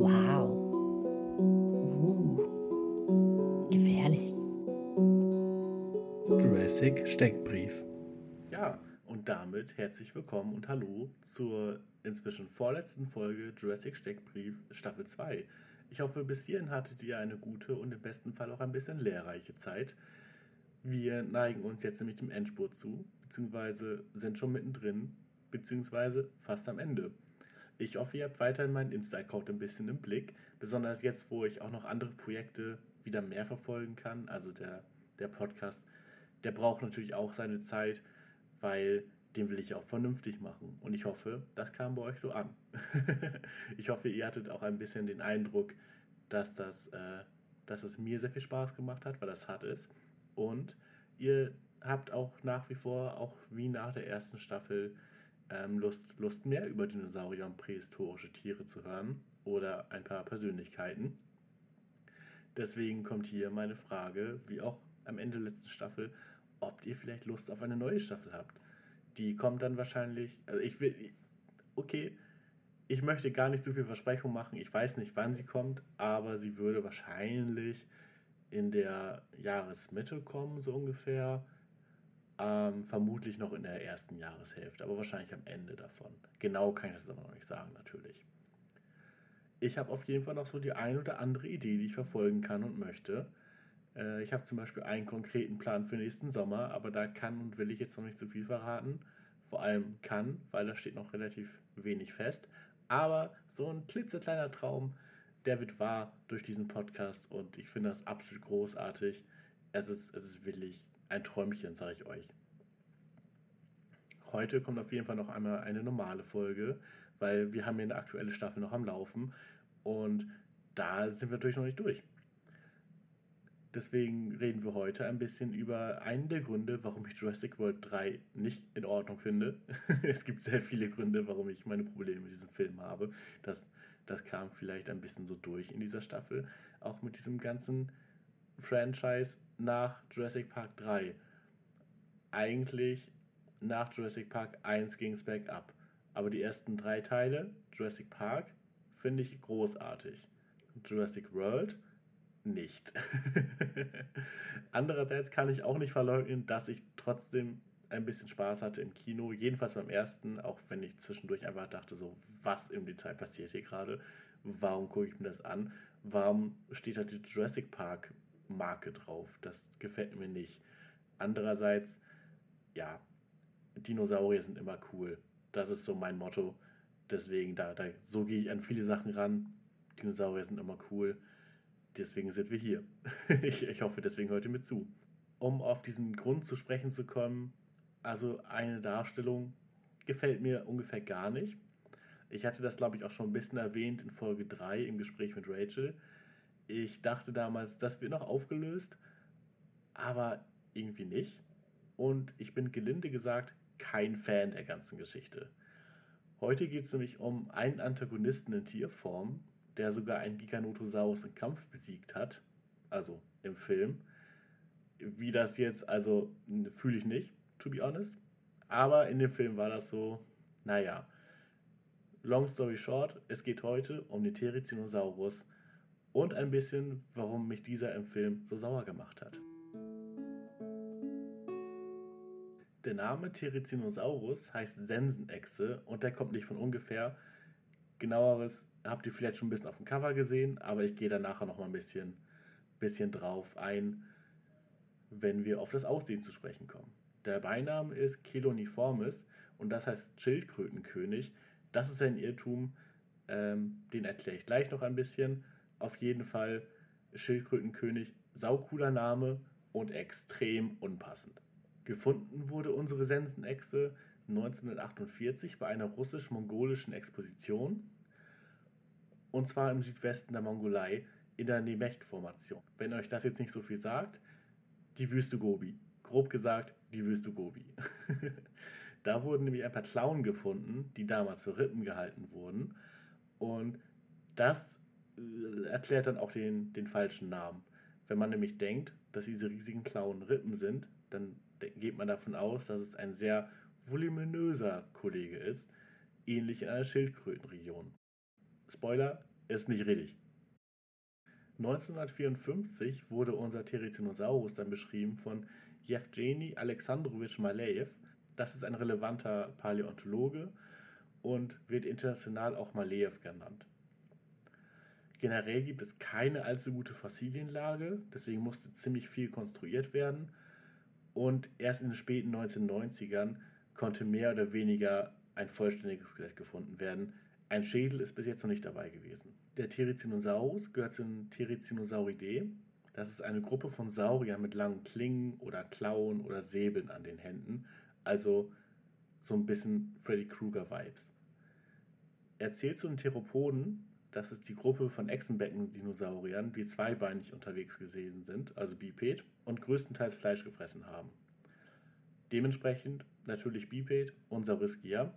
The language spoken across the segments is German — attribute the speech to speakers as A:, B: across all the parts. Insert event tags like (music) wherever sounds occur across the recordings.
A: Wow. Uh. Gefährlich.
B: Jurassic Steckbrief.
C: Ja, und damit herzlich willkommen und hallo zur inzwischen vorletzten Folge Jurassic Steckbrief Staffel 2. Ich hoffe, bis hierhin hattet ihr eine gute und im besten Fall auch ein bisschen lehrreiche Zeit. Wir neigen uns jetzt nämlich dem Endspurt zu, beziehungsweise sind schon mittendrin, beziehungsweise fast am Ende. Ich hoffe, ihr habt weiterhin meinen Insta-Account ein bisschen im Blick, besonders jetzt, wo ich auch noch andere Projekte wieder mehr verfolgen kann. Also der, der Podcast, der braucht natürlich auch seine Zeit, weil den will ich auch vernünftig machen. Und ich hoffe, das kam bei euch so an. (laughs) ich hoffe, ihr hattet auch ein bisschen den Eindruck, dass das, äh, dass es mir sehr viel Spaß gemacht hat, weil das hart ist. Und ihr habt auch nach wie vor, auch wie nach der ersten Staffel, ähm, Lust, Lust mehr über Dinosaurier und prähistorische Tiere zu hören oder ein paar Persönlichkeiten. Deswegen kommt hier meine Frage, wie auch am Ende der letzten Staffel, ob ihr vielleicht Lust auf eine neue Staffel habt. Die kommt dann wahrscheinlich, also ich will, okay, ich möchte gar nicht zu viel Versprechung machen. Ich weiß nicht, wann sie kommt, aber sie würde wahrscheinlich in der Jahresmitte kommen, so ungefähr. Ähm, vermutlich noch in der ersten Jahreshälfte, aber wahrscheinlich am Ende davon. Genau kann ich das aber noch nicht sagen, natürlich. Ich habe auf jeden Fall noch so die ein oder andere Idee, die ich verfolgen kann und möchte. Äh, ich habe zum Beispiel einen konkreten Plan für nächsten Sommer, aber da kann und will ich jetzt noch nicht zu viel verraten. Vor allem kann, weil da steht noch relativ wenig fest. Aber so ein klitzekleiner Traum, der wird wahr durch diesen Podcast und ich finde das absolut großartig. Es ist, es ist wirklich ein Träumchen, sage ich euch. Heute kommt auf jeden Fall noch einmal eine normale Folge, weil wir haben hier eine aktuelle Staffel noch am Laufen und da sind wir natürlich noch nicht durch. Deswegen reden wir heute ein bisschen über einen der Gründe, warum ich Jurassic World 3 nicht in Ordnung finde. (laughs) es gibt sehr viele Gründe, warum ich meine Probleme mit diesem Film habe. Das, das kam vielleicht ein bisschen so durch in dieser Staffel. Auch mit diesem ganzen Franchise nach Jurassic Park 3. Eigentlich nach Jurassic Park 1 ging es bergab. Aber die ersten drei Teile, Jurassic Park, finde ich großartig. Jurassic World nicht. (laughs) Andererseits kann ich auch nicht verleugnen, dass ich trotzdem ein bisschen Spaß hatte im Kino, jedenfalls beim ersten, auch wenn ich zwischendurch einfach dachte, so, was im Detail passiert hier gerade? Warum gucke ich mir das an? Warum steht da die Jurassic Park Marke drauf. Das gefällt mir nicht. Andererseits, ja, Dinosaurier sind immer cool. Das ist so mein Motto. Deswegen, da, da, so gehe ich an viele Sachen ran. Dinosaurier sind immer cool. Deswegen sind wir hier. (laughs) ich, ich hoffe deswegen heute mit zu. Um auf diesen Grund zu sprechen zu kommen, also eine Darstellung gefällt mir ungefähr gar nicht. Ich hatte das, glaube ich, auch schon ein bisschen erwähnt in Folge 3 im Gespräch mit Rachel. Ich dachte damals, das wird noch aufgelöst, aber irgendwie nicht. Und ich bin gelinde gesagt kein Fan der ganzen Geschichte. Heute geht es nämlich um einen Antagonisten in Tierform, der sogar einen Giganotosaurus im Kampf besiegt hat, also im Film. Wie das jetzt, also fühle ich nicht, to be honest. Aber in dem Film war das so, naja. Long story short, es geht heute um den Therizinosaurus, und ein bisschen, warum mich dieser im Film so sauer gemacht hat. Der Name Therizinosaurus heißt Sensenechse und der kommt nicht von ungefähr. Genaueres habt ihr vielleicht schon ein bisschen auf dem Cover gesehen, aber ich gehe da nachher noch mal ein bisschen, bisschen drauf ein, wenn wir auf das Aussehen zu sprechen kommen. Der Beiname ist Keloniformis und das heißt Schildkrötenkönig. Das ist ein Irrtum, ähm, den erkläre ich gleich noch ein bisschen. Auf jeden Fall Schildkrötenkönig, saucooler Name und extrem unpassend. Gefunden wurde unsere Sensenechse 1948 bei einer russisch-mongolischen Exposition und zwar im Südwesten der Mongolei in der Nemecht-Formation. Wenn euch das jetzt nicht so viel sagt, die Wüste Gobi. Grob gesagt, die Wüste Gobi. (laughs) da wurden nämlich ein paar Klauen gefunden, die damals für Rippen gehalten wurden. Und das erklärt dann auch den, den falschen Namen. Wenn man nämlich denkt, dass diese riesigen Klauen Rippen sind, dann geht man davon aus, dass es ein sehr voluminöser Kollege ist, ähnlich in einer Schildkrötenregion. Spoiler, ist nicht richtig. 1954 wurde unser Therizinosaurus dann beschrieben von Jewgeni Alexandrowitsch Maleev. Das ist ein relevanter Paläontologe und wird international auch Maleev genannt. Generell gibt es keine allzu gute Fossilienlage, deswegen musste ziemlich viel konstruiert werden. Und erst in den späten 1990ern konnte mehr oder weniger ein vollständiges Skelett gefunden werden. Ein Schädel ist bis jetzt noch nicht dabei gewesen. Der Therizinosaurus gehört zu den Therizinosauridae. Das ist eine Gruppe von Sauriern mit langen Klingen oder Klauen oder Säbeln an den Händen. Also so ein bisschen Freddy Krueger-Vibes. Er zählt zu den Theropoden, das ist die Gruppe von Echsenbecken-Dinosauriern, die zweibeinig unterwegs gewesen sind, also Biped, und größtenteils Fleisch gefressen haben. Dementsprechend natürlich Biped und Sauriskia,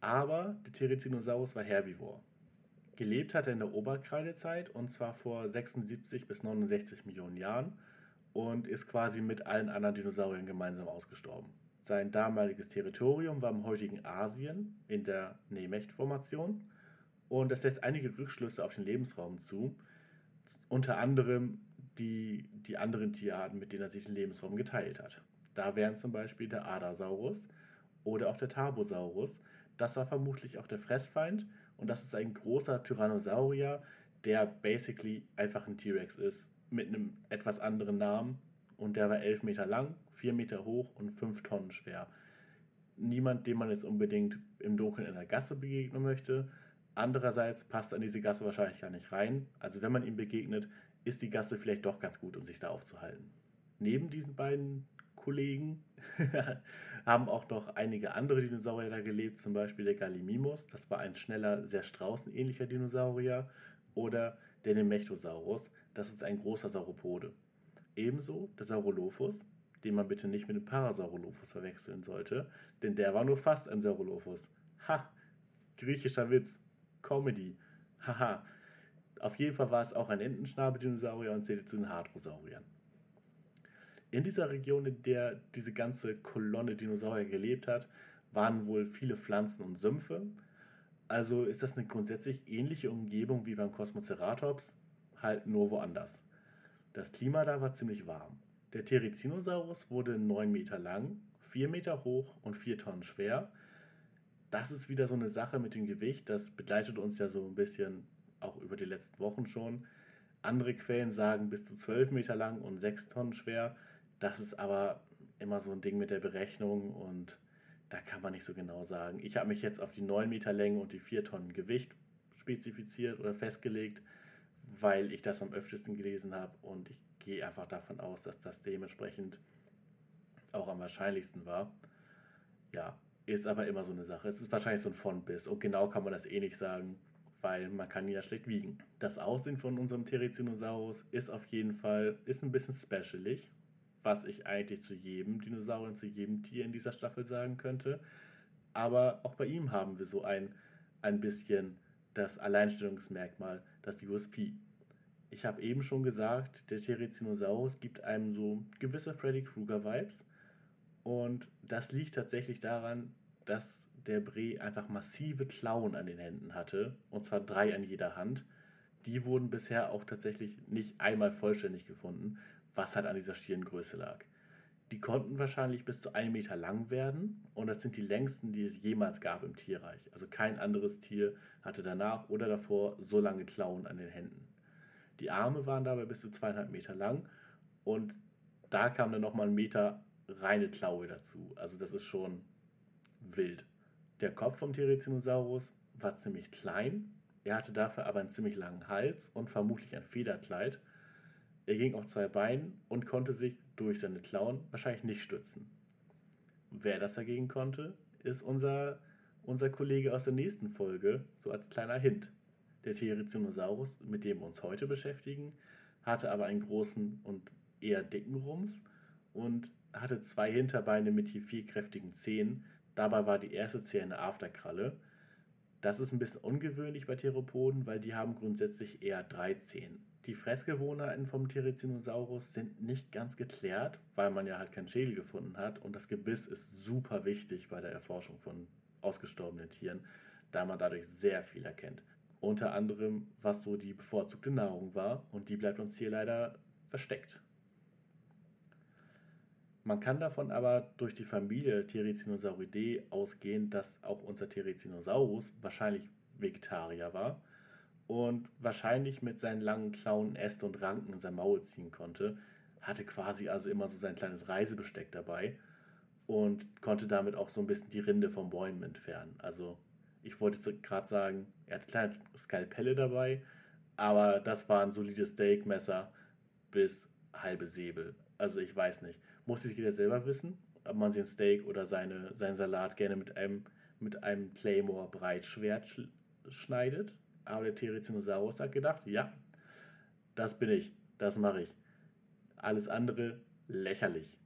C: aber der Therizinosaurus war Herbivor. Gelebt hat er in der Oberkreidezeit und zwar vor 76 bis 69 Millionen Jahren und ist quasi mit allen anderen Dinosauriern gemeinsam ausgestorben. Sein damaliges Territorium war im heutigen Asien in der Nemegt-Formation und das lässt einige Rückschlüsse auf den Lebensraum zu, unter anderem die, die anderen Tierarten, mit denen er sich den Lebensraum geteilt hat. Da wären zum Beispiel der Adasaurus oder auch der Tarbosaurus. Das war vermutlich auch der Fressfeind und das ist ein großer Tyrannosaurier, der basically einfach ein T-Rex ist, mit einem etwas anderen Namen. Und der war 11 Meter lang, 4 Meter hoch und 5 Tonnen schwer. Niemand, dem man jetzt unbedingt im Dunkeln in der Gasse begegnen möchte. Andererseits passt an diese Gasse wahrscheinlich gar nicht rein. Also wenn man ihm begegnet, ist die Gasse vielleicht doch ganz gut, um sich da aufzuhalten. Neben diesen beiden Kollegen (laughs) haben auch noch einige andere Dinosaurier da gelebt, zum Beispiel der Gallimimus, das war ein schneller, sehr straußenähnlicher Dinosaurier, oder der Nemechtosaurus, das ist ein großer Sauropode. Ebenso der Saurolophus, den man bitte nicht mit dem Parasaurolophus verwechseln sollte, denn der war nur fast ein Saurolophus. Ha! Griechischer Witz. Comedy. Haha. Auf jeden Fall war es auch ein Entenschnabeldinosaurier und zählte zu den Hadrosauriern in dieser Region, in der diese ganze Kolonne Dinosaurier gelebt hat, waren wohl viele Pflanzen und Sümpfe. Also ist das eine grundsätzlich ähnliche Umgebung wie beim Cosmoceratops, halt nur woanders. Das Klima da war ziemlich warm. Der Therizinosaurus wurde 9 Meter lang, 4 Meter hoch und 4 Tonnen schwer. Das ist wieder so eine Sache mit dem Gewicht, das begleitet uns ja so ein bisschen auch über die letzten Wochen schon. Andere Quellen sagen bis zu 12 Meter lang und 6 Tonnen schwer. Das ist aber immer so ein Ding mit der Berechnung und da kann man nicht so genau sagen. Ich habe mich jetzt auf die 9 Meter Länge und die 4 Tonnen Gewicht spezifiziert oder festgelegt, weil ich das am öftesten gelesen habe und ich gehe einfach davon aus, dass das dementsprechend auch am wahrscheinlichsten war. Ja, ist aber immer so eine Sache. Es ist wahrscheinlich so ein von bis und genau kann man das eh nicht sagen, weil man kann ihn ja schlecht wiegen. Das Aussehen von unserem Therizinosaurus ist auf jeden Fall ist ein bisschen specialig was ich eigentlich zu jedem Dinosaurier und zu jedem Tier in dieser Staffel sagen könnte. Aber auch bei ihm haben wir so ein, ein bisschen das Alleinstellungsmerkmal, das USP. Ich habe eben schon gesagt, der Therizinosaurus gibt einem so gewisse Freddy Krueger-Vibes. Und das liegt tatsächlich daran, dass der Bre einfach massive Klauen an den Händen hatte. Und zwar drei an jeder Hand. Die wurden bisher auch tatsächlich nicht einmal vollständig gefunden was halt an dieser schieren Größe lag. Die konnten wahrscheinlich bis zu einem Meter lang werden und das sind die längsten, die es jemals gab im Tierreich. Also kein anderes Tier hatte danach oder davor so lange Klauen an den Händen. Die Arme waren dabei bis zu zweieinhalb Meter lang und da kam dann nochmal ein Meter reine Klaue dazu. Also das ist schon wild. Der Kopf vom Therizinosaurus war ziemlich klein. Er hatte dafür aber einen ziemlich langen Hals und vermutlich ein Federkleid er ging auf zwei Beinen und konnte sich durch seine Klauen wahrscheinlich nicht stützen. Wer das dagegen konnte, ist unser, unser Kollege aus der nächsten Folge, so als kleiner Hint. Der Therizinosaurus, mit dem wir uns heute beschäftigen, hatte aber einen großen und eher dicken Rumpf und hatte zwei Hinterbeine mit je vier kräftigen Zähnen. Dabei war die erste Zehe eine Afterkralle. Das ist ein bisschen ungewöhnlich bei Theropoden, weil die haben grundsätzlich eher drei Zehen. Die Fressgewohnheiten vom Therizinosaurus sind nicht ganz geklärt, weil man ja halt keinen Schädel gefunden hat und das Gebiss ist super wichtig bei der Erforschung von ausgestorbenen Tieren, da man dadurch sehr viel erkennt. Unter anderem, was so die bevorzugte Nahrung war. Und die bleibt uns hier leider versteckt. Man kann davon aber durch die Familie Therizinosauridae ausgehen, dass auch unser Therizinosaurus wahrscheinlich Vegetarier war und wahrscheinlich mit seinen langen Klauen Äste und Ranken in sein Maul ziehen konnte, hatte quasi also immer so sein kleines Reisebesteck dabei und konnte damit auch so ein bisschen die Rinde vom Bäumen entfernen. Also ich wollte gerade sagen, er hatte kleine Skalpelle dabei, aber das war ein solides Steakmesser bis halbe Säbel. Also ich weiß nicht. Muss sich jeder selber wissen, ob man sich ein Steak oder seine, seinen Salat gerne mit einem, mit einem Claymore Breitschwert sch schneidet aber der Therizinosaurus hat gedacht, ja, das bin ich, das mache ich. Alles andere lächerlich.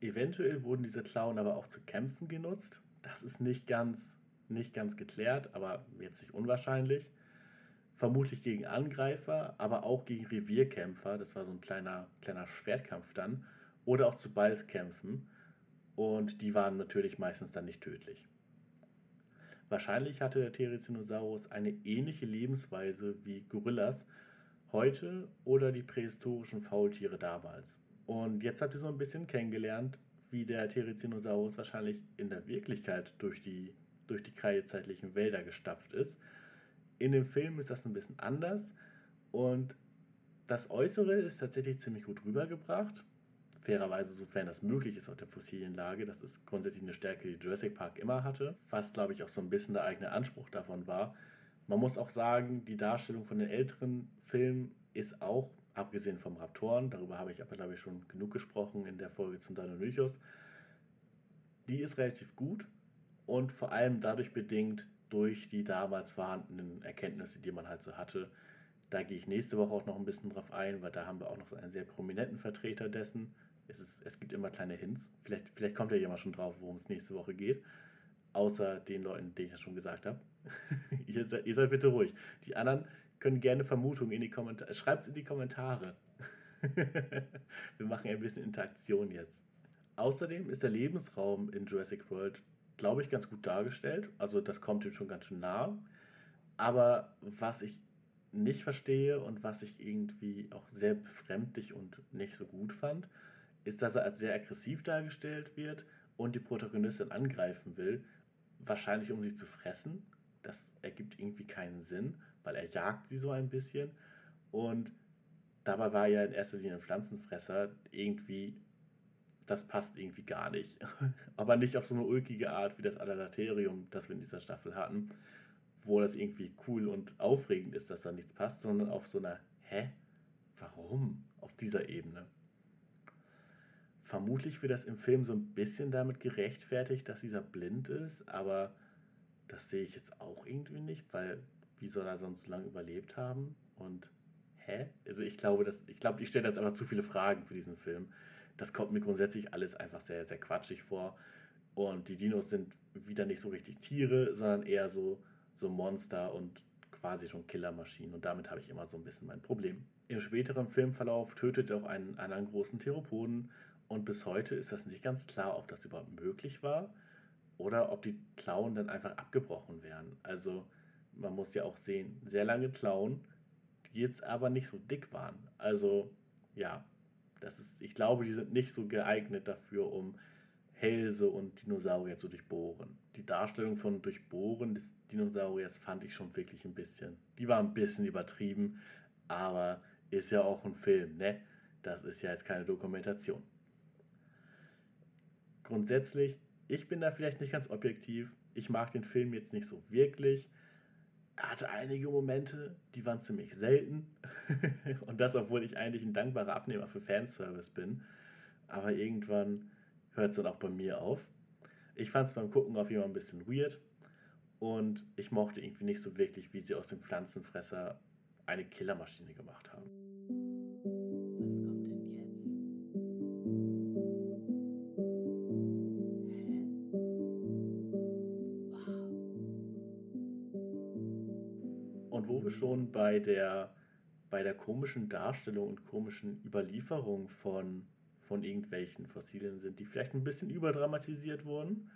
C: Eventuell wurden diese Klauen aber auch zu Kämpfen genutzt. Das ist nicht ganz, nicht ganz geklärt, aber jetzt nicht unwahrscheinlich. Vermutlich gegen Angreifer, aber auch gegen Revierkämpfer. Das war so ein kleiner, kleiner Schwertkampf dann. Oder auch zu Balzkämpfen. Und die waren natürlich meistens dann nicht tödlich. Wahrscheinlich hatte der Therizinosaurus eine ähnliche Lebensweise wie Gorillas heute oder die prähistorischen Faultiere damals. Und jetzt habt ihr so ein bisschen kennengelernt, wie der Therizinosaurus wahrscheinlich in der Wirklichkeit durch die, durch die kreidezeitlichen Wälder gestapft ist. In dem Film ist das ein bisschen anders und das Äußere ist tatsächlich ziemlich gut rübergebracht fairerweise, sofern das möglich ist, auf der Fossilienlage. Das ist grundsätzlich eine Stärke, die Jurassic Park immer hatte, was, glaube ich, auch so ein bisschen der eigene Anspruch davon war. Man muss auch sagen, die Darstellung von den älteren Filmen ist auch, abgesehen vom Raptoren, darüber habe ich aber, glaube ich, schon genug gesprochen in der Folge zum Deinonychus, die ist relativ gut und vor allem dadurch bedingt durch die damals vorhandenen Erkenntnisse, die man halt so hatte. Da gehe ich nächste Woche auch noch ein bisschen drauf ein, weil da haben wir auch noch einen sehr prominenten Vertreter dessen, es, ist, es gibt immer kleine Hints. Vielleicht, vielleicht kommt ja jemand schon drauf, worum es nächste Woche geht. Außer den Leuten, denen ich ja schon gesagt habe. (laughs) ihr, seid, ihr seid bitte ruhig. Die anderen können gerne Vermutungen in die Kommentare. Schreibt es in die Kommentare. (laughs) Wir machen ein bisschen Interaktion jetzt. Außerdem ist der Lebensraum in Jurassic World, glaube ich, ganz gut dargestellt. Also das kommt ihm schon ganz schön nah. Aber was ich nicht verstehe und was ich irgendwie auch sehr befremdlich und nicht so gut fand, ist, dass er als sehr aggressiv dargestellt wird und die Protagonistin angreifen will, wahrscheinlich um sie zu fressen. Das ergibt irgendwie keinen Sinn, weil er jagt sie so ein bisschen und dabei war ja in erster Linie ein Pflanzenfresser. Irgendwie, das passt irgendwie gar nicht. (laughs) Aber nicht auf so eine ulkige Art wie das Alalaterium, das wir in dieser Staffel hatten, wo das irgendwie cool und aufregend ist, dass da nichts passt, sondern auf so einer, hä? Warum? Auf dieser Ebene. Vermutlich wird das im Film so ein bisschen damit gerechtfertigt, dass dieser blind ist, aber das sehe ich jetzt auch irgendwie nicht, weil wie soll er sonst so lange überlebt haben? Und hä? Also ich glaube, dass, ich glaube, ich stelle jetzt einfach zu viele Fragen für diesen Film. Das kommt mir grundsätzlich alles einfach sehr, sehr quatschig vor. Und die Dinos sind wieder nicht so richtig Tiere, sondern eher so, so Monster und quasi schon Killermaschinen. Und damit habe ich immer so ein bisschen mein Problem. Im späteren Filmverlauf tötet er auch einen anderen großen Theropoden und bis heute ist das nicht ganz klar, ob das überhaupt möglich war oder ob die Klauen dann einfach abgebrochen wären. Also man muss ja auch sehen, sehr lange Klauen, die jetzt aber nicht so dick waren. Also ja, das ist, ich glaube, die sind nicht so geeignet dafür, um Hälse und Dinosaurier zu durchbohren. Die Darstellung von Durchbohren des Dinosauriers fand ich schon wirklich ein bisschen. Die war ein bisschen übertrieben, aber ist ja auch ein Film, ne? Das ist ja jetzt keine Dokumentation grundsätzlich, ich bin da vielleicht nicht ganz objektiv. Ich mag den Film jetzt nicht so wirklich. Er hatte einige Momente, die waren ziemlich selten. (laughs) Und das, obwohl ich eigentlich ein dankbarer Abnehmer für Fanservice bin. Aber irgendwann hört es dann auch bei mir auf. Ich fand es beim Gucken auf jeden Fall ein bisschen weird. Und ich mochte irgendwie nicht so wirklich, wie sie aus dem Pflanzenfresser eine Killermaschine gemacht haben. Schon bei der, bei der komischen Darstellung und komischen Überlieferung von, von irgendwelchen Fossilien sind, die vielleicht ein bisschen überdramatisiert wurden.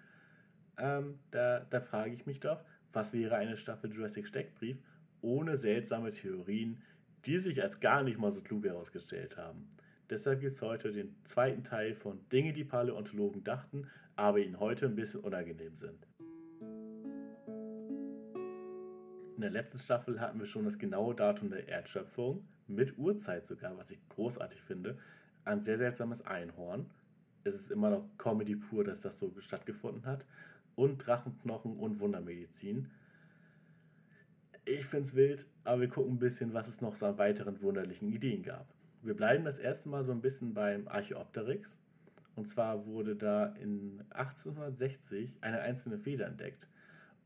C: Ähm, da, da frage ich mich doch, was wäre eine Staffel Jurassic Steckbrief ohne seltsame Theorien, die sich als gar nicht mal so klug herausgestellt haben. Deshalb gibt es heute den zweiten Teil von Dinge, die Paläontologen dachten, aber ihnen heute ein bisschen unangenehm sind. In der letzten Staffel hatten wir schon das genaue Datum der Erdschöpfung, mit Uhrzeit sogar, was ich großartig finde. Ein sehr seltsames Einhorn. Es ist immer noch Comedy pur, dass das so stattgefunden hat. Und Drachenknochen und Wundermedizin. Ich finde es wild, aber wir gucken ein bisschen, was es noch so an weiteren wunderlichen Ideen gab. Wir bleiben das erste Mal so ein bisschen beim Archaeopteryx. Und zwar wurde da in 1860 eine einzelne Feder entdeckt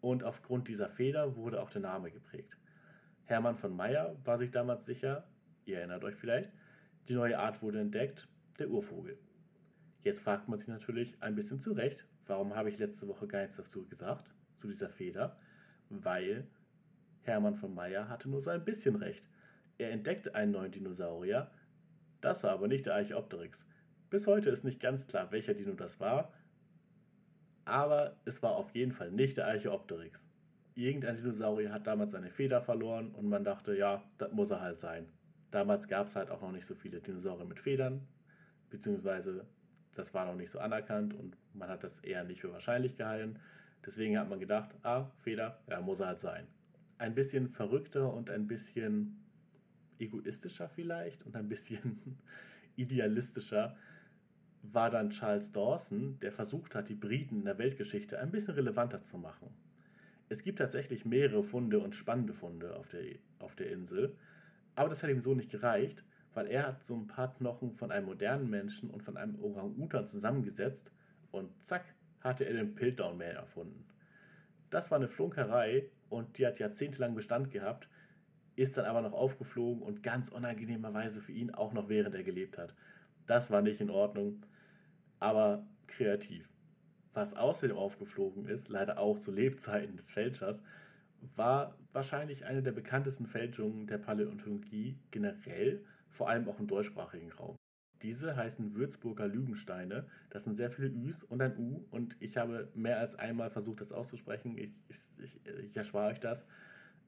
C: und aufgrund dieser Feder wurde auch der Name geprägt. Hermann von Meyer war sich damals sicher, ihr erinnert euch vielleicht, die neue Art wurde entdeckt, der Urvogel. Jetzt fragt man sich natürlich ein bisschen zurecht, warum habe ich letzte Woche gar nichts dazu gesagt, zu dieser Feder? Weil Hermann von Meyer hatte nur so ein bisschen recht. Er entdeckte einen neuen Dinosaurier, das war aber nicht der Archaeopteryx. Bis heute ist nicht ganz klar, welcher Dino das war, aber es war auf jeden Fall nicht der Archaeopteryx. Irgendein Dinosaurier hat damals seine Feder verloren und man dachte, ja, das muss er halt sein. Damals gab es halt auch noch nicht so viele Dinosaurier mit Federn, beziehungsweise das war noch nicht so anerkannt und man hat das eher nicht für wahrscheinlich gehalten. Deswegen hat man gedacht, ah, Feder, ja, muss er halt sein. Ein bisschen verrückter und ein bisschen egoistischer vielleicht und ein bisschen (laughs) idealistischer war dann Charles Dawson, der versucht hat, die Briten in der Weltgeschichte ein bisschen relevanter zu machen. Es gibt tatsächlich mehrere Funde und spannende Funde auf der, auf der Insel, aber das hat ihm so nicht gereicht, weil er hat so ein paar Knochen von einem modernen Menschen und von einem Orang-Utan zusammengesetzt und zack, hatte er den Piltdown Man erfunden. Das war eine Flunkerei und die hat jahrzehntelang Bestand gehabt, ist dann aber noch aufgeflogen und ganz unangenehmerweise für ihn auch noch während er gelebt hat. Das war nicht in Ordnung, aber kreativ. Was außerdem aufgeflogen ist, leider auch zu Lebzeiten des Fälschers, war wahrscheinlich eine der bekanntesten Fälschungen der Paläontologie generell, vor allem auch im deutschsprachigen Raum. Diese heißen Würzburger Lügensteine. Das sind sehr viele Üs und ein U und ich habe mehr als einmal versucht, das auszusprechen. Ich, ich, ich, erspare euch das.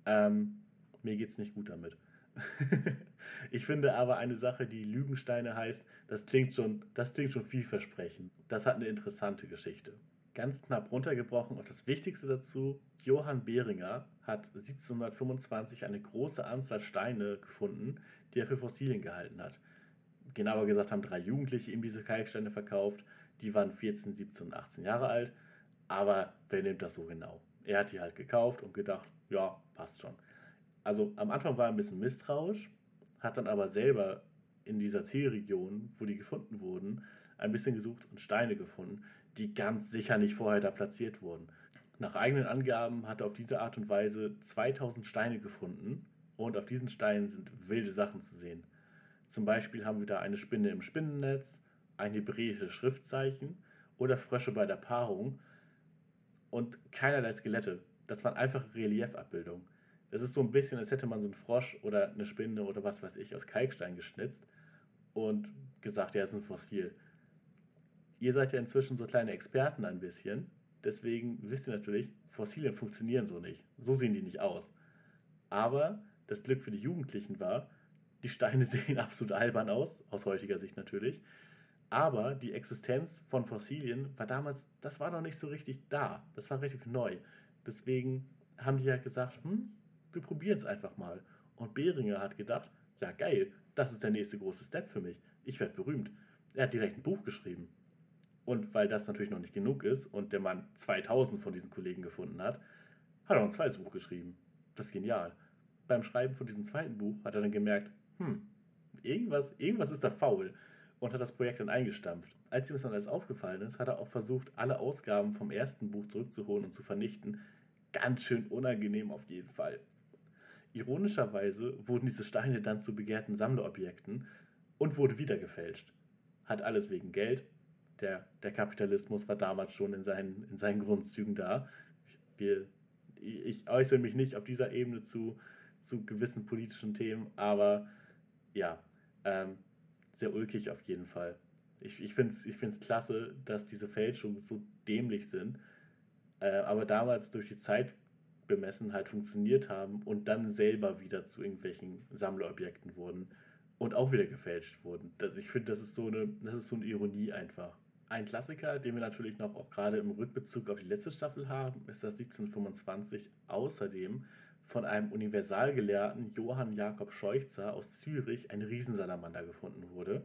C: Ähm, mir geht es nicht gut damit. (laughs) ich finde aber eine Sache, die Lügensteine heißt, das klingt schon, das klingt schon vielversprechend. Das hat eine interessante Geschichte. Ganz knapp runtergebrochen auf das Wichtigste dazu, Johann Behringer hat 1725 eine große Anzahl Steine gefunden, die er für Fossilien gehalten hat. Genauer gesagt haben drei Jugendliche ihm diese Kalksteine verkauft. Die waren 14, 17 und 18 Jahre alt. Aber wer nimmt das so genau? Er hat die halt gekauft und gedacht, ja, passt schon also am Anfang war er ein bisschen misstrauisch, hat dann aber selber in dieser Zielregion, wo die gefunden wurden, ein bisschen gesucht und Steine gefunden, die ganz sicher nicht vorher da platziert wurden. Nach eigenen Angaben hat er auf diese Art und Weise 2000 Steine gefunden und auf diesen Steinen sind wilde Sachen zu sehen. Zum Beispiel haben wir da eine Spinne im Spinnennetz, ein hebräisches Schriftzeichen oder Frösche bei der Paarung und keinerlei Skelette. Das waren einfach Reliefabbildungen. Das ist so ein bisschen, als hätte man so einen Frosch oder eine Spinne oder was weiß ich aus Kalkstein geschnitzt und gesagt, ja, ist ein Fossil. Ihr seid ja inzwischen so kleine Experten ein bisschen, deswegen wisst ihr natürlich, Fossilien funktionieren so nicht. So sehen die nicht aus. Aber das Glück für die Jugendlichen war, die Steine (laughs) sehen absolut albern aus, aus heutiger Sicht natürlich. Aber die Existenz von Fossilien war damals, das war noch nicht so richtig da. Das war relativ neu. Deswegen haben die ja gesagt, hm, wir probieren es einfach mal. Und Behringer hat gedacht, ja geil, das ist der nächste große Step für mich. Ich werde berühmt. Er hat direkt ein Buch geschrieben. Und weil das natürlich noch nicht genug ist und der Mann 2000 von diesen Kollegen gefunden hat, hat er noch ein zweites Buch geschrieben. Das ist genial. Beim Schreiben von diesem zweiten Buch hat er dann gemerkt, hm, irgendwas, irgendwas ist da faul und hat das Projekt dann eingestampft. Als ihm das dann alles aufgefallen ist, hat er auch versucht, alle Ausgaben vom ersten Buch zurückzuholen und zu vernichten. Ganz schön unangenehm auf jeden Fall. Ironischerweise wurden diese Steine dann zu begehrten Sammlerobjekten und wurde wieder gefälscht. Hat alles wegen Geld. Der, der Kapitalismus war damals schon in seinen, in seinen Grundzügen da. Wir, ich äußere mich nicht auf dieser Ebene zu, zu gewissen politischen Themen, aber ja, ähm, sehr ulkig auf jeden Fall. Ich, ich finde es ich find's klasse, dass diese Fälschungen so dämlich sind. Äh, aber damals durch die Zeit bemessen halt funktioniert haben und dann selber wieder zu irgendwelchen Sammlerobjekten wurden und auch wieder gefälscht wurden. Das, ich finde, das ist so eine, das ist so eine Ironie einfach. Ein Klassiker, den wir natürlich noch auch gerade im Rückbezug auf die letzte Staffel haben, ist, dass 1725 außerdem von einem Universalgelehrten Johann Jakob Scheuchzer aus Zürich ein Riesensalamander gefunden wurde.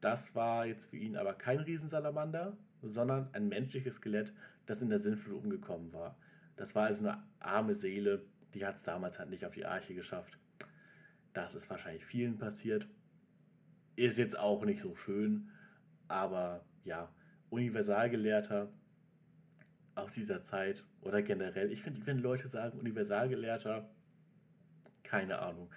C: Das war jetzt für ihn aber kein Riesensalamander, sondern ein menschliches Skelett, das in der Sintflut umgekommen war. Das war also eine arme Seele, die hat es damals halt nicht auf die Arche geschafft. Das ist wahrscheinlich vielen passiert. Ist jetzt auch nicht so schön, aber ja, Universalgelehrter aus dieser Zeit oder generell. Ich finde, wenn Leute sagen Universalgelehrter, keine Ahnung.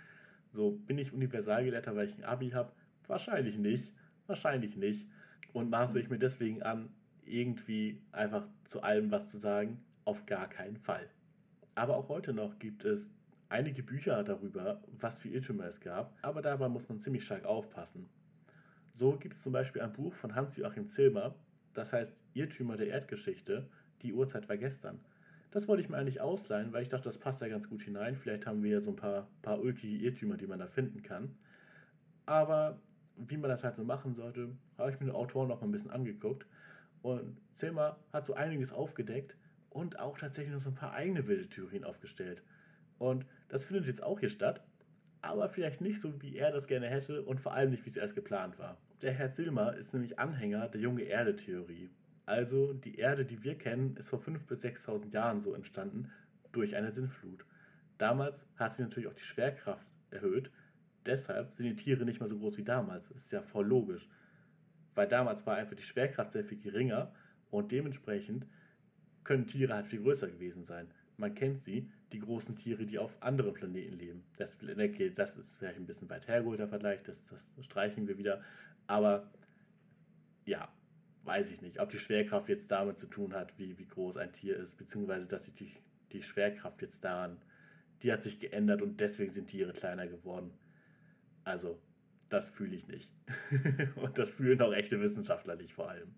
C: So, bin ich Universalgelehrter, weil ich ein Abi habe? Wahrscheinlich nicht. Wahrscheinlich nicht. Und maße ich mir deswegen an, irgendwie einfach zu allem was zu sagen? Auf gar keinen Fall. Aber auch heute noch gibt es einige Bücher darüber, was für Irrtümer es gab, aber dabei muss man ziemlich stark aufpassen. So gibt es zum Beispiel ein Buch von Hans-Joachim Zilmer, das heißt Irrtümer der Erdgeschichte, die Uhrzeit war gestern. Das wollte ich mir eigentlich ausleihen, weil ich dachte, das passt ja ganz gut hinein. Vielleicht haben wir ja so ein paar, paar ulkige Irrtümer, die man da finden kann. Aber wie man das halt so machen sollte, habe ich mir den Autor noch mal ein bisschen angeguckt. Und Zilmer hat so einiges aufgedeckt und auch tatsächlich noch so ein paar eigene wilde Theorien aufgestellt. Und das findet jetzt auch hier statt, aber vielleicht nicht so, wie er das gerne hätte und vor allem nicht, wie es erst geplant war. Der Herr Zilmer ist nämlich Anhänger der junge Erde-Theorie. Also die Erde, die wir kennen, ist vor 5.000 bis 6.000 Jahren so entstanden durch eine Sinnflut. Damals hat sich natürlich auch die Schwerkraft erhöht, deshalb sind die Tiere nicht mehr so groß wie damals. Das ist ja voll logisch. Weil damals war einfach die Schwerkraft sehr viel geringer und dementsprechend können Tiere halt viel größer gewesen sein. Man kennt sie, die großen Tiere, die auf anderen Planeten leben. Das, okay, das ist vielleicht ein bisschen weit hergeholter Vergleich, das, das streichen wir wieder. Aber ja, weiß ich nicht, ob die Schwerkraft jetzt damit zu tun hat, wie, wie groß ein Tier ist, beziehungsweise dass sich die, die Schwerkraft jetzt daran, die hat sich geändert und deswegen sind Tiere kleiner geworden. Also, das fühle ich nicht. (laughs) und das fühlen auch echte Wissenschaftler nicht vor allem.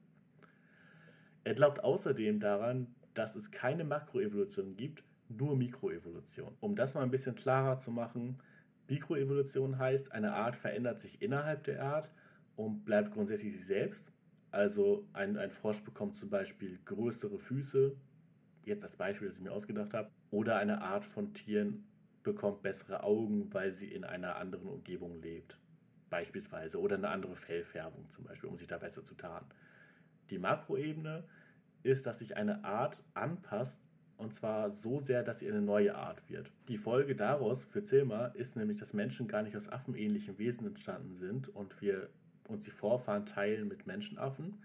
C: Er glaubt außerdem daran, dass es keine Makroevolution gibt, nur Mikroevolution. Um das mal ein bisschen klarer zu machen, Mikroevolution heißt, eine Art verändert sich innerhalb der Art und bleibt grundsätzlich sie selbst. Also ein, ein Frosch bekommt zum Beispiel größere Füße, jetzt als Beispiel, das ich mir ausgedacht habe, oder eine Art von Tieren bekommt bessere Augen, weil sie in einer anderen Umgebung lebt, beispielsweise, oder eine andere Fellfärbung zum Beispiel, um sich da besser zu tarnen. Die Makroebene ist, dass sich eine Art anpasst und zwar so sehr, dass sie eine neue Art wird. Die Folge daraus für Zilmer ist nämlich, dass Menschen gar nicht aus affenähnlichen Wesen entstanden sind und wir uns die Vorfahren teilen mit Menschenaffen.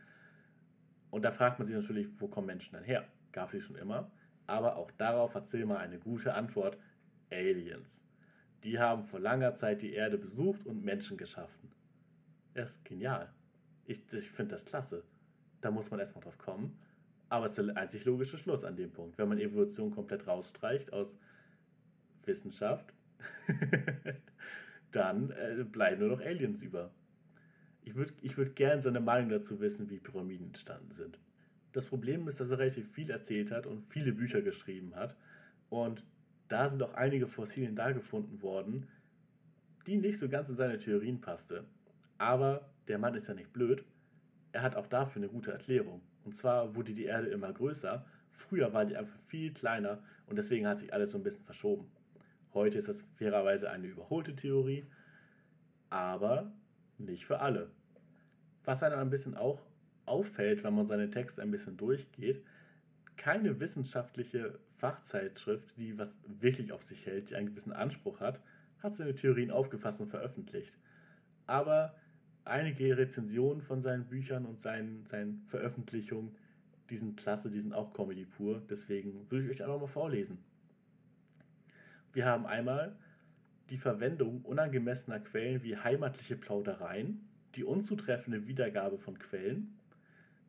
C: Und da fragt man sich natürlich, wo kommen Menschen dann her? Gab sie schon immer. Aber auch darauf hat Zilmer eine gute Antwort. Aliens. Die haben vor langer Zeit die Erde besucht und Menschen geschaffen. Das ist genial. Ich, ich finde das klasse. Da muss man erstmal drauf kommen. Aber es ist der einzig logische Schluss an dem Punkt. Wenn man Evolution komplett rausstreicht aus Wissenschaft, (laughs) dann äh, bleiben nur noch Aliens über. Ich würde ich würd gerne seine Meinung dazu wissen, wie Pyramiden entstanden sind. Das Problem ist, dass er relativ viel erzählt hat und viele Bücher geschrieben hat. Und da sind auch einige Fossilien da gefunden worden, die nicht so ganz in seine Theorien passte. Aber der Mann ist ja nicht blöd. Er hat auch dafür eine gute Erklärung. Und zwar wurde die Erde immer größer. Früher war die einfach viel kleiner und deswegen hat sich alles so ein bisschen verschoben. Heute ist das fairerweise eine überholte Theorie, aber nicht für alle. Was einem ein bisschen auch auffällt, wenn man seine Texte ein bisschen durchgeht, keine wissenschaftliche Fachzeitschrift, die was wirklich auf sich hält, die einen gewissen Anspruch hat, hat seine Theorien aufgefasst und veröffentlicht. Aber einige Rezensionen von seinen Büchern und seinen, seinen Veröffentlichungen, die sind klasse, die sind auch Comedy pur. Deswegen würde ich euch einfach mal vorlesen. Wir haben einmal die Verwendung unangemessener Quellen wie heimatliche Plaudereien, die unzutreffende Wiedergabe von Quellen,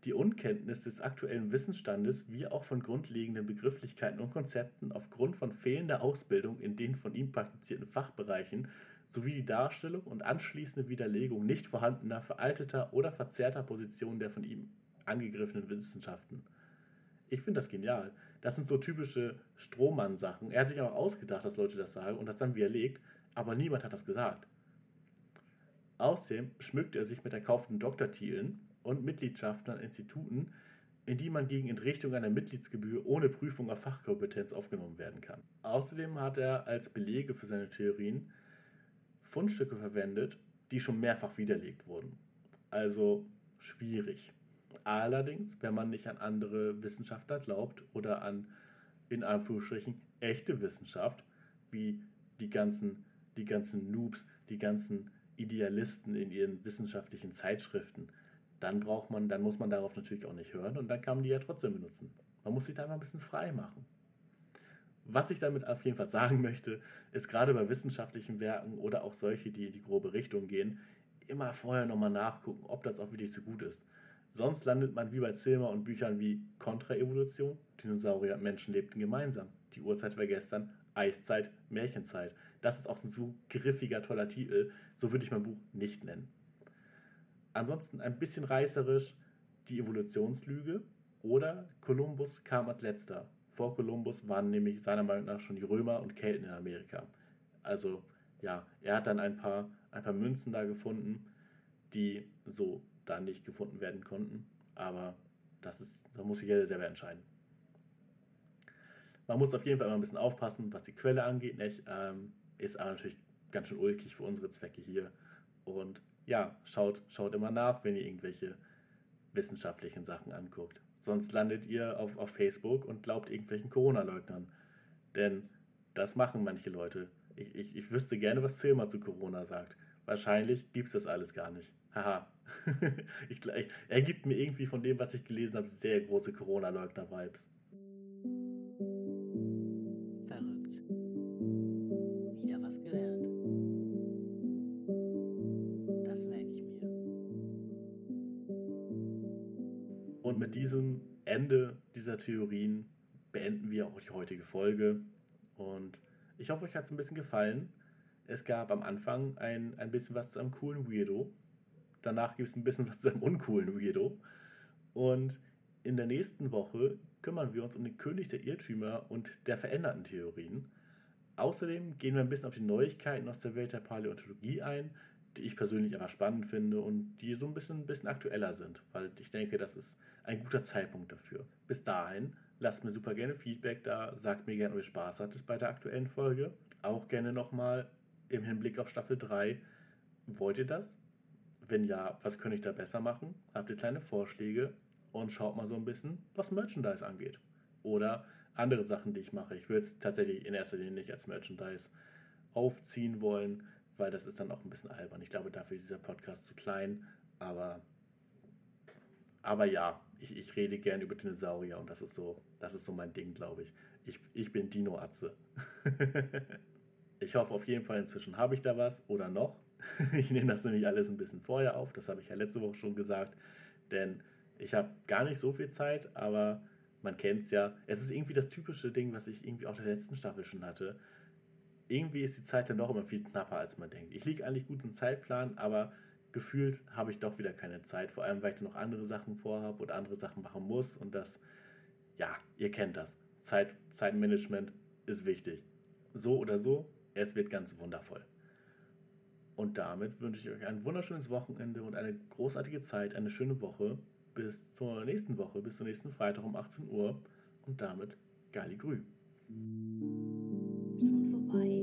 C: die Unkenntnis des aktuellen Wissensstandes wie auch von grundlegenden Begrifflichkeiten und Konzepten aufgrund von fehlender Ausbildung in den von ihm praktizierten Fachbereichen sowie die Darstellung und anschließende Widerlegung nicht vorhandener, veralteter oder verzerrter Positionen der von ihm angegriffenen Wissenschaften. Ich finde das genial. Das sind so typische Strohmann-Sachen. Er hat sich auch ausgedacht, dass Leute das sagen und das dann widerlegt, aber niemand hat das gesagt. Außerdem schmückt er sich mit erkauften Doktortiteln und Mitgliedschaften an Instituten, in die man gegen Entrichtung einer Mitgliedsgebühr ohne Prüfung auf Fachkompetenz aufgenommen werden kann. Außerdem hat er als Belege für seine Theorien Fundstücke verwendet, die schon mehrfach widerlegt wurden. Also schwierig. Allerdings, wenn man nicht an andere Wissenschaftler glaubt oder an, in Anführungsstrichen, echte Wissenschaft, wie die ganzen, die ganzen Noobs, die ganzen Idealisten in ihren wissenschaftlichen Zeitschriften, dann braucht man, dann muss man darauf natürlich auch nicht hören und dann kann man die ja trotzdem benutzen. Man muss sich da mal ein bisschen frei machen. Was ich damit auf jeden Fall sagen möchte, ist gerade bei wissenschaftlichen Werken oder auch solche, die in die grobe Richtung gehen, immer vorher nochmal nachgucken, ob das auch wirklich so gut ist. Sonst landet man wie bei Zilmer und Büchern wie Kontraevolution, Dinosaurier und Menschen lebten gemeinsam, die Uhrzeit war gestern, Eiszeit, Märchenzeit. Das ist auch ein so griffiger, toller Titel, so würde ich mein Buch nicht nennen. Ansonsten ein bisschen reißerisch die Evolutionslüge oder Kolumbus kam als letzter. Vor Kolumbus waren nämlich seiner Meinung nach schon die Römer und Kelten in Amerika. Also ja, er hat dann ein paar, ein paar Münzen da gefunden, die so da nicht gefunden werden konnten. Aber das ist, da muss sich jeder selber entscheiden. Man muss auf jeden Fall immer ein bisschen aufpassen, was die Quelle angeht. Nicht? Ähm, ist aber natürlich ganz schön ulkig für unsere Zwecke hier. Und ja, schaut, schaut immer nach, wenn ihr irgendwelche wissenschaftlichen Sachen anguckt. Sonst landet ihr auf, auf Facebook und glaubt irgendwelchen Corona-Leugnern. Denn das machen manche Leute. Ich, ich, ich wüsste gerne, was Zilmer zu Corona sagt. Wahrscheinlich gibt es das alles gar nicht. Haha. (laughs) ich, er gibt mir irgendwie von dem, was ich gelesen habe, sehr große Corona-Leugner-Vibes. Diesem Ende dieser Theorien beenden wir auch die heutige Folge. Und ich hoffe, euch hat es ein bisschen gefallen. Es gab am Anfang ein, ein bisschen was zu einem coolen Weirdo. Danach gibt es ein bisschen (laughs) was zu einem uncoolen Weirdo. Und in der nächsten Woche kümmern wir uns um den König der Irrtümer und der veränderten Theorien. Außerdem gehen wir ein bisschen auf die Neuigkeiten aus der Welt der Paläontologie ein, die ich persönlich aber spannend finde und die so ein bisschen, ein bisschen aktueller sind, weil ich denke, das ist ein guter Zeitpunkt dafür. Bis dahin, lasst mir super gerne Feedback da, sagt mir gerne, ob ihr Spaß hattet bei der aktuellen Folge. Auch gerne nochmal im Hinblick auf Staffel 3, wollt ihr das? Wenn ja, was könnte ich da besser machen? Habt ihr kleine Vorschläge? Und schaut mal so ein bisschen, was Merchandise angeht. Oder andere Sachen, die ich mache. Ich würde es tatsächlich in erster Linie nicht als Merchandise aufziehen wollen, weil das ist dann auch ein bisschen albern. Ich glaube, dafür ist dieser Podcast zu klein. Aber, aber ja, ich, ich rede gern über Dinosaurier und das ist so, das ist so mein Ding, glaube ich. Ich, ich bin Dino-Atze. (laughs) ich hoffe auf jeden Fall, inzwischen habe ich da was oder noch. (laughs) ich nehme das nämlich alles ein bisschen vorher auf, das habe ich ja letzte Woche schon gesagt, denn ich habe gar nicht so viel Zeit, aber man kennt es ja. Es ist irgendwie das typische Ding, was ich irgendwie auch der letzten Staffel schon hatte. Irgendwie ist die Zeit dann doch immer viel knapper, als man denkt. Ich liege eigentlich gut im Zeitplan, aber gefühlt habe ich doch wieder keine Zeit, vor allem weil ich noch andere Sachen vorhabe und andere Sachen machen muss und das, ja, ihr kennt das. Zeit, Zeitmanagement ist wichtig. So oder so, es wird ganz wundervoll. Und damit wünsche ich euch ein wunderschönes Wochenende und eine großartige Zeit, eine schöne Woche. Bis zur nächsten Woche, bis zum nächsten Freitag um 18 Uhr. Und damit Gali Grü.
A: Schon vorbei.